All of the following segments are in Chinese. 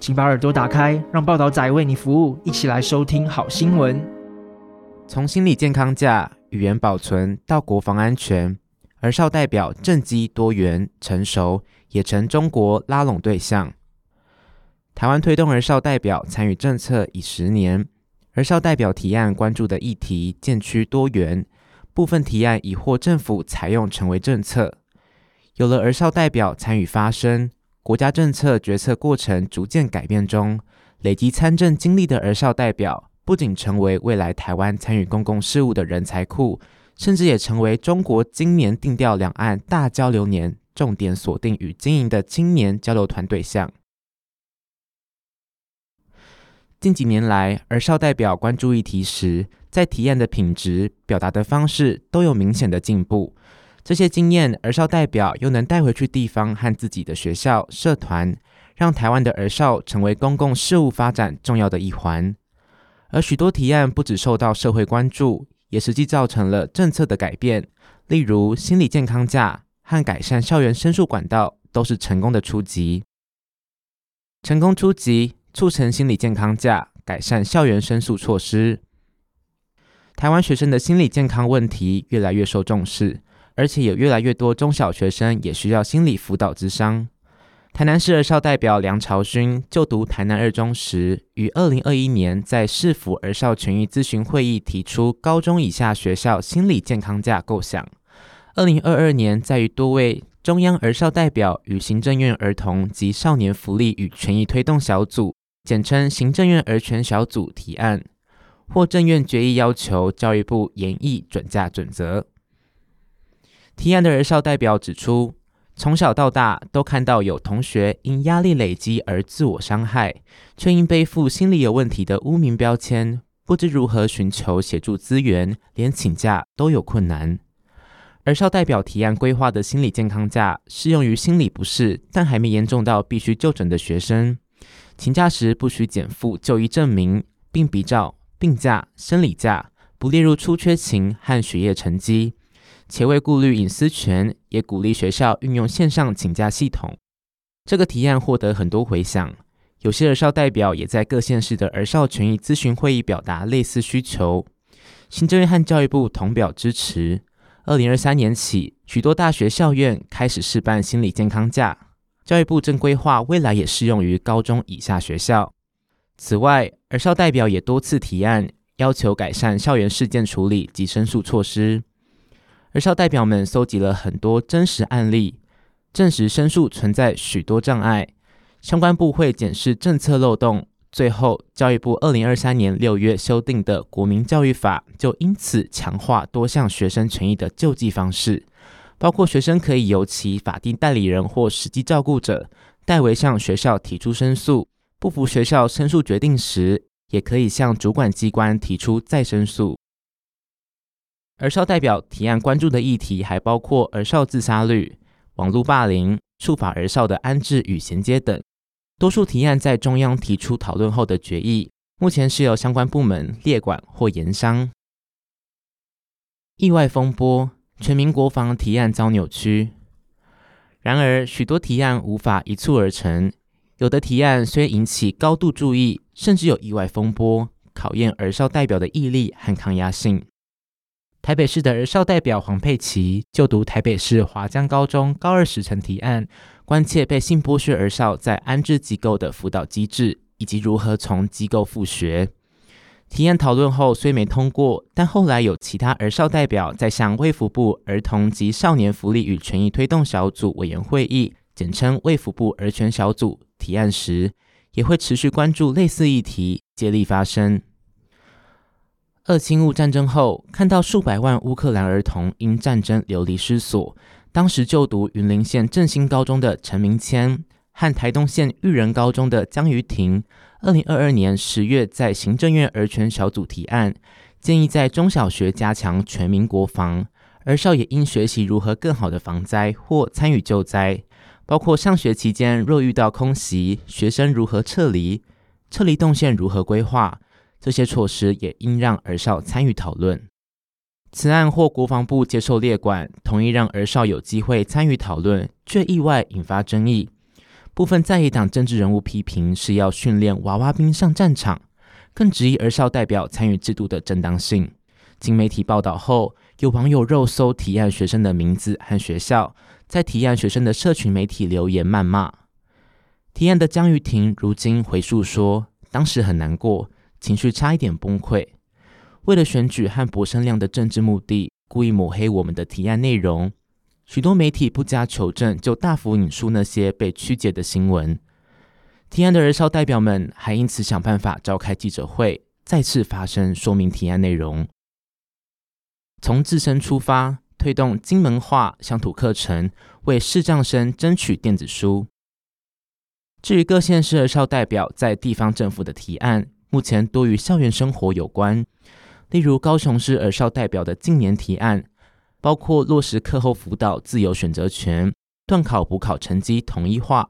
请把耳朵打开，让报道仔为你服务，一起来收听好新闻。从心理健康假、语言保存到国防安全，儿少代表政绩多元成熟，也成中国拉拢对象。台湾推动儿少代表参与政策已十年。儿少代表提案关注的议题渐趋多元，部分提案已获政府采用成为政策。有了儿少代表参与发声，国家政策决策过程逐渐改变中，累积参政经历的儿少代表不仅成为未来台湾参与公共事务的人才库，甚至也成为中国今年定调两岸大交流年重点锁定与经营的青年交流团对象。近几年来，儿少代表关注议题时，在提案的品质、表达的方式都有明显的进步。这些经验，儿少代表又能带回去地方和自己的学校、社团，让台湾的儿少成为公共事务发展重要的一环。而许多提案不只受到社会关注，也实际造成了政策的改变。例如，心理健康假和改善校园申诉管道，都是成功的出击。成功出击。促成心理健康假，改善校园申诉措施。台湾学生的心理健康问题越来越受重视，而且有越来越多中小学生也需要心理辅导之商。台南市儿少代表梁朝勋就读台南二中时，于二零二一年在市府儿少权益咨询会议提出高中以下学校心理健康假构想。二零二二年，在于多位中央儿少代表与行政院儿童及少年福利与权益推动小组。简称行政院儿权小组提案，获政院决议要求教育部研议准假准则。提案的儿少代表指出，从小到大都看到有同学因压力累积而自我伤害，却因背负心理有问题的污名标签，不知如何寻求协助资源，连请假都有困难。儿少代表提案规划的心理健康假，适用于心理不适但还没严重到必须就诊的学生。请假时不需减负就医证明，并比照病假、生理假，不列入出缺勤和学业成绩，且未顾虑隐私权，也鼓励学校运用线上请假系统。这个提案获得很多回响，有些儿少代表也在各县市的儿少权益咨询会议表达类似需求。行政院和教育部同表支持。二零二三年起，许多大学校院开始试办心理健康假。教育部正规划，未来也适用于高中以下学校。此外，儿少代表也多次提案，要求改善校园事件处理及申诉措施。而校代表们搜集了很多真实案例，证实申诉存在许多障碍。相关部会检视政策漏洞。最后，教育部二零二三年六月修订的国民教育法，就因此强化多项学生权益的救济方式。包括学生可以由其法定代理人或实际照顾者代为向学校提出申诉，不服学校申诉决定时，也可以向主管机关提出再申诉。儿少代表提案关注的议题还包括儿少自杀率、网络霸凌、触法儿少的安置与衔接等。多数提案在中央提出讨论后的决议，目前是由相关部门列管或研商。意外风波。全民国防提案遭扭曲，然而许多提案无法一蹴而成，有的提案虽引起高度注意，甚至有意外风波，考验儿少代表的毅力和抗压性。台北市的儿少代表黄佩琪就读台北市华江高中高二时曾提案，关切被性剥削儿少在安置机构的辅导机制，以及如何从机构复学。提案讨论后虽没通过，但后来有其他儿少代表在向卫福部儿童及少年福利与权益推动小组委员会议（简称卫福部儿权小组）提案时，也会持续关注类似议题，接力发声。俄侵乌战争后，看到数百万乌克兰儿童因战争流离失所，当时就读云林县振兴高中的陈明谦和台东县育人高中的江瑜婷，二零二二年十月在行政院儿权小组提案，建议在中小学加强全民国防，儿少也应学习如何更好的防灾或参与救灾，包括上学期间若遇到空袭，学生如何撤离，撤离动线如何规划，这些措施也应让儿少参与讨论。此案获国防部接受列管，同意让儿少有机会参与讨论，却意外引发争议。部分在野党政治人物批评是要训练娃娃兵上战场，更质疑儿少代表参与制度的正当性。经媒体报道后，有网友肉搜提案学生的名字和学校，在提案学生的社群媒体留言谩骂。提案的江瑜婷如今回述说，当时很难过，情绪差一点崩溃。为了选举和博声量的政治目的，故意抹黑我们的提案内容。许多媒体不加求证就大幅引述那些被曲解的新闻。提案的儿少代表们还因此想办法召开记者会，再次发声说明提案内容。从自身出发，推动金门话乡土课程，为视障生争取电子书。至于各县市儿少代表在地方政府的提案，目前多与校园生活有关。例如高雄市儿少代表的近年提案，包括落实课后辅导自由选择权、段考补考成绩统一化、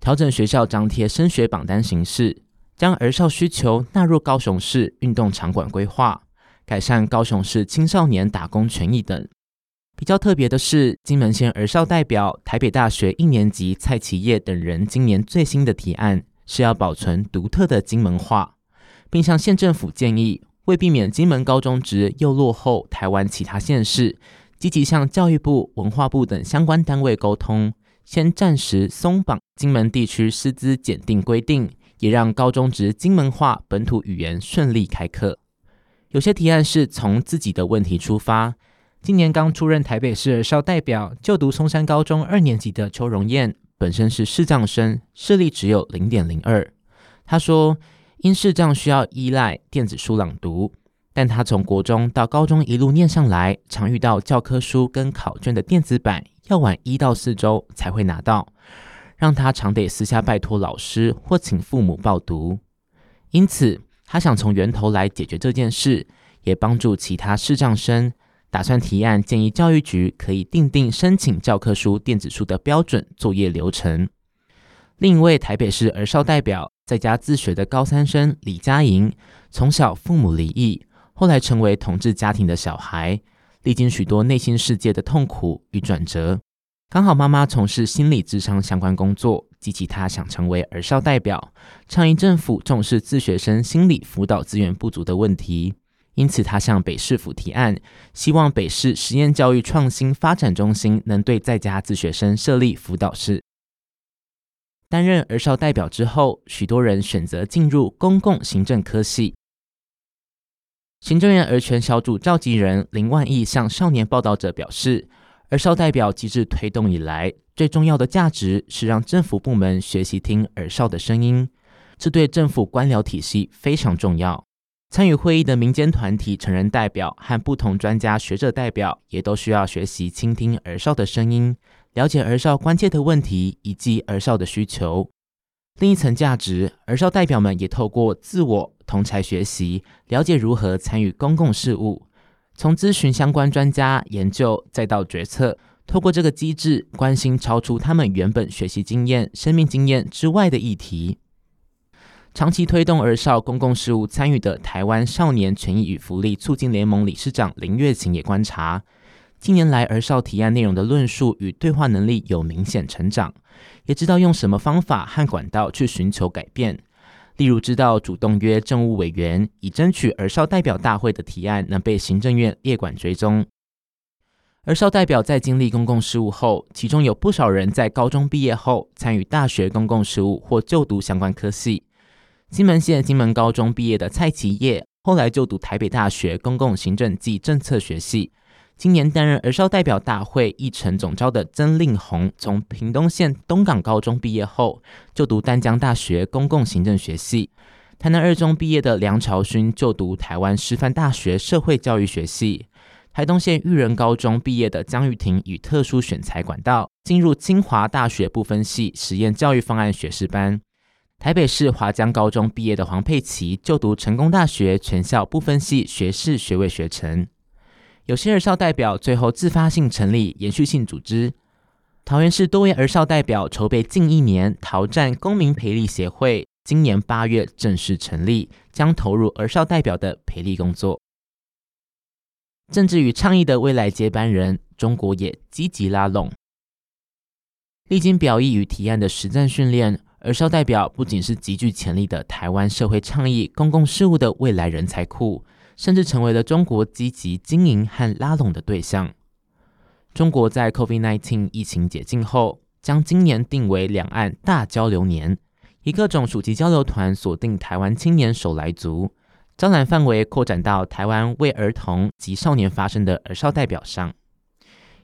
调整学校张贴升学榜单形式、将儿少需求纳入高雄市运动场馆规划、改善高雄市青少年打工权益等。比较特别的是，金门县儿少代表台北大学一年级蔡启业等人今年最新的提案是要保存独特的金门话，并向县政府建议。为避免金门高中职又落后台湾其他县市，积极向教育部、文化部等相关单位沟通，先暂时松绑金门地区师资检定规定，也让高中职金门话本土语言顺利开课。有些提案是从自己的问题出发。今年刚出任台北市儿少代表，就读松山高中二年级的邱荣燕，本身是视障生，视力只有零点零二。他说。因视障需要依赖电子书朗读，但他从国中到高中一路念上来，常遇到教科书跟考卷的电子版要晚一到四周才会拿到，让他常得私下拜托老师或请父母报读。因此，他想从源头来解决这件事，也帮助其他视障生，打算提案建议教育局可以订定申请教科书电子书的标准作业流程。另一位台北市儿少代表，在家自学的高三生李佳莹，从小父母离异，后来成为同志家庭的小孩，历经许多内心世界的痛苦与转折。刚好妈妈从事心理咨商相关工作，激起他想成为儿少代表，倡议政府重视自学生心理辅导资源不足的问题。因此，他向北市府提案，希望北市实验教育创新发展中心能对在家自学生设立辅导室。担任儿少代表之后，许多人选择进入公共行政科系。行政院儿权小组召集人林万亿向少年报道者表示，儿少代表机制推动以来，最重要的价值是让政府部门学习听儿少的声音，这对政府官僚体系非常重要。参与会议的民间团体成人代表和不同专家学者代表，也都需要学习倾听儿少的声音。了解儿少关切的问题以及儿少的需求。另一层价值，儿少代表们也透过自我同侪学习，了解如何参与公共事务，从咨询相关专家研究，再到决策。透过这个机制，关心超出他们原本学习经验、生命经验之外的议题。长期推动儿少公共事务参与的台湾少年权益与福利促进联盟理事长林月琴也观察。近年来，儿少提案内容的论述与对话能力有明显成长，也知道用什么方法和管道去寻求改变。例如，知道主动约政务委员，以争取儿少代表大会的提案能被行政院列管追踪。儿少代表在经历公共事务后，其中有不少人在高中毕业后参与大学公共事务或就读相关科系。金门县金门高中毕业的蔡其业，后来就读台北大学公共行政暨政策学系。今年担任儿少代表大会议程总召的曾令宏，从屏东县东港高中毕业后，就读淡江大学公共行政学系；台南二中毕业的梁朝勋就读台湾师范大学社会教育学系；台东县育人高中毕业的江玉婷以特殊选才管道进入清华大学不分系实验教育方案学士班。台北市华江高中毕业的黄佩琪就读成功大学全校不分系学士学位学程。有些儿少代表最后自发性成立延续性组织。桃园市多位儿少代表筹备近一年，桃战公民培力协会今年八月正式成立，将投入儿少代表的培力工作。政治与倡议的未来接班人，中国也积极拉拢。历经表意与提案的实战训练，儿少代表不仅是极具潜力的台湾社会倡议、公共事务的未来人才库，甚至成为了中国积极经营和拉拢的对象。中国在 COVID-19 疫情解禁后，将今年定为两岸大交流年，以各种暑期交流团锁定台湾青年首来族。招揽范围扩展到台湾为儿童及少年发声的儿少代表上，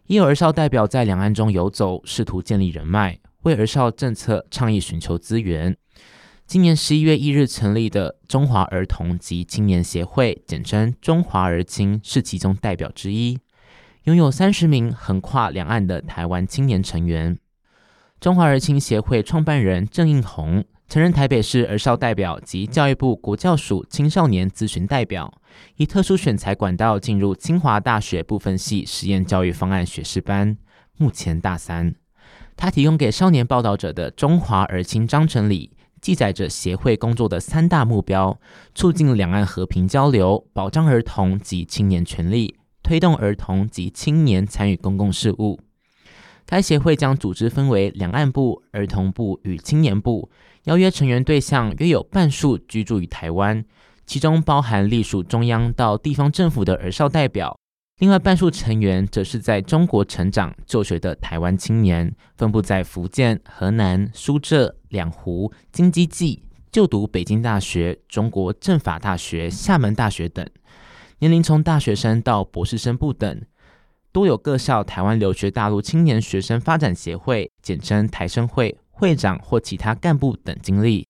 也有儿少代表在两岸中游走，试图建立人脉，为儿少政策倡议寻求资源。今年十一月一日成立的中华儿童及青年协会，简称中华儿青，是其中代表之一，拥有三十名横跨两岸的台湾青年成员。中华儿青协会创办人郑应宏。曾任台北市儿少代表及教育部国教署青少年咨询代表，以特殊选材管道进入清华大学部分系实验教育方案学士班，目前大三。他提供给少年报道者的中华儿青章程里，记载着协会工作的三大目标：促进两岸和平交流，保障儿童及青年权利，推动儿童及青年参与公共事务。该协会将组织分为两岸部、儿童部与青年部。邀约成员对象约有半数居住于台湾，其中包含隶属中央到地方政府的儿少代表。另外半数成员则是在中国成长就学的台湾青年，分布在福建、河南、苏浙、两湖、京畿冀，就读北京大学、中国政法大学、厦门大学等，年龄从大学生到博士生不等，多有各校台湾留学大陆青年学生发展协会（简称台生会）。会长或其他干部等经历。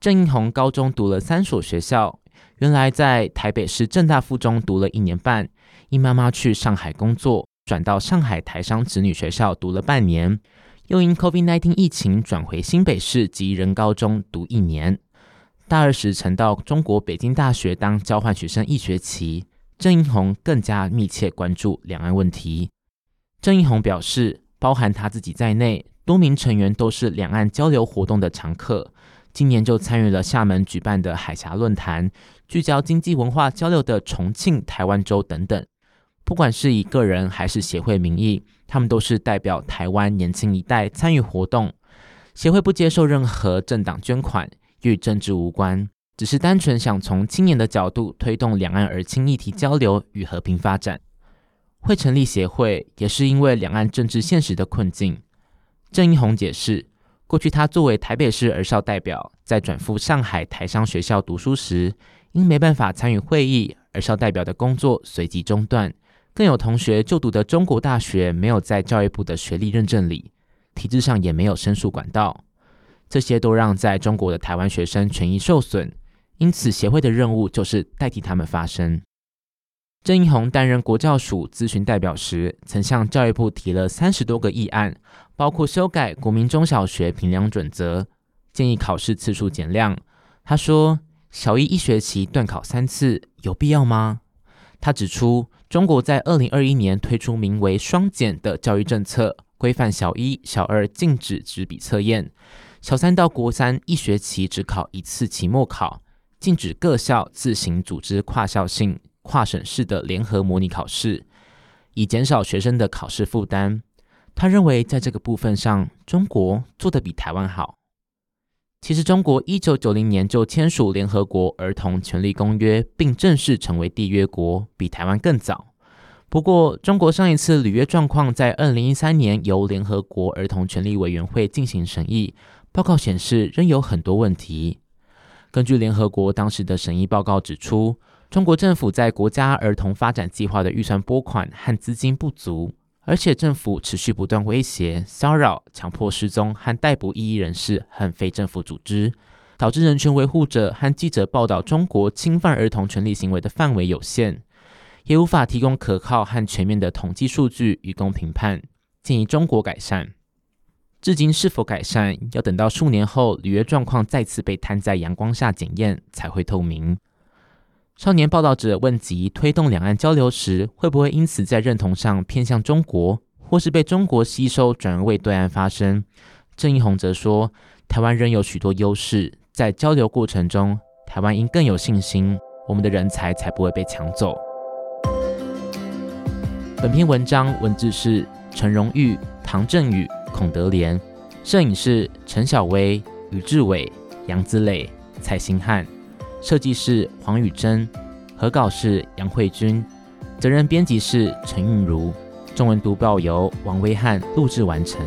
郑英红高中读了三所学校，原来在台北市政大附中读了一年半，因妈妈去上海工作，转到上海台商子女学校读了半年，又因 COVID-19 疫情转回新北市及仁高中读一年。大二时曾到中国北京大学当交换学生一学期。郑英宏更加密切关注两岸问题。郑英宏表示，包含他自己在内。多名成员都是两岸交流活动的常客，今年就参与了厦门举办的海峡论坛，聚焦经济文化交流的重庆台湾州等等。不管是以个人还是协会名义，他们都是代表台湾年轻一代参与活动。协会不接受任何政党捐款，与政治无关，只是单纯想从青年的角度推动两岸儿青议题交流与和平发展。会成立协会，也是因为两岸政治现实的困境。郑英宏解释，过去他作为台北市儿少代表，在转赴上海台商学校读书时，因没办法参与会议，儿少代表的工作随即中断。更有同学就读的中国大学没有在教育部的学历认证里，体制上也没有申诉管道，这些都让在中国的台湾学生权益受损。因此，协会的任务就是代替他们发声。郑英宏担任国教署咨询代表时，曾向教育部提了三十多个议案，包括修改国民中小学评量准则，建议考试次数减量。他说：“小一一学期段考三次，有必要吗？”他指出，中国在二零二一年推出名为“双减”的教育政策，规范小一、小二禁止纸笔测验，小三到国三一学期只考一次期末考，禁止各校自行组织跨校性。跨省市的联合模拟考试，以减少学生的考试负担。他认为，在这个部分上，中国做得比台湾好。其实，中国一九九零年就签署联合国儿童权利公约，并正式成为缔约国，比台湾更早。不过，中国上一次履约状况在二零一三年由联合国儿童权利委员会进行审议，报告显示仍有很多问题。根据联合国当时的审议报告指出，中国政府在国家儿童发展计划的预算拨款和资金不足，而且政府持续不断威胁、骚扰、强迫失踪和逮捕异议人士和非政府组织，导致人权维护者和记者报道中国侵犯儿童权利行为的范围有限。也无法提供可靠和全面的统计数据以供评判，建议中国改善。至今是否改善，要等到数年后履约状况再次被摊在阳光下检验才会透明。少年报道者问及推动两岸交流时，会不会因此在认同上偏向中国，或是被中国吸收转而为对岸发声？郑义弘则说，台湾仍有许多优势，在交流过程中，台湾应更有信心，我们的人才才不会被抢走。本篇文章文字是陈荣玉、唐振宇、孔德莲，摄影师陈晓薇、于志伟、杨子磊、蔡新汉。设计师黄宇珍，合稿是杨慧君，责任编辑是陈韵如，中文读报由王威汉录制完成。